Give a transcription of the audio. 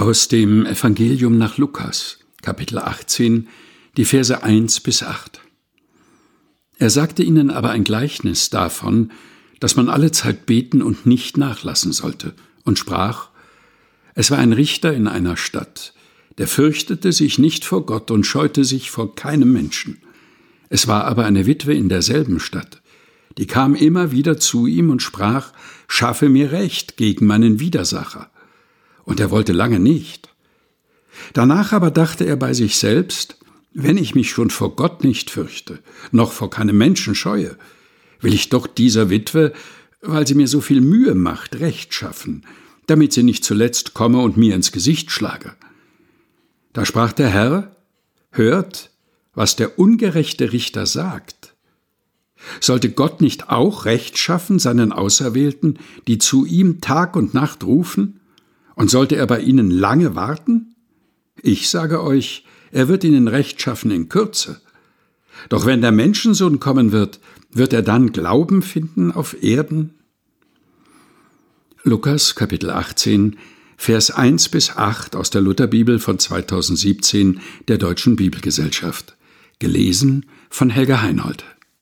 Aus dem Evangelium nach Lukas, Kapitel 18, die Verse 1 bis 8. Er sagte ihnen aber ein Gleichnis davon, dass man alle Zeit beten und nicht nachlassen sollte, und sprach, es war ein Richter in einer Stadt, der fürchtete sich nicht vor Gott und scheute sich vor keinem Menschen. Es war aber eine Witwe in derselben Stadt, die kam immer wieder zu ihm und sprach, schaffe mir Recht gegen meinen Widersacher und er wollte lange nicht. Danach aber dachte er bei sich selbst, wenn ich mich schon vor Gott nicht fürchte, noch vor keinem Menschen scheue, will ich doch dieser Witwe, weil sie mir so viel Mühe macht, Recht schaffen, damit sie nicht zuletzt komme und mir ins Gesicht schlage. Da sprach der Herr, hört, was der ungerechte Richter sagt. Sollte Gott nicht auch Recht schaffen seinen Auserwählten, die zu ihm Tag und Nacht rufen? Und sollte er bei ihnen lange warten? Ich sage euch, er wird ihnen Recht schaffen in Kürze. Doch wenn der Menschensohn kommen wird, wird er dann Glauben finden auf Erden? Lukas Kapitel 18 Vers 1 bis 8 aus der Lutherbibel von 2017 der Deutschen Bibelgesellschaft. Gelesen von Helga Heinold.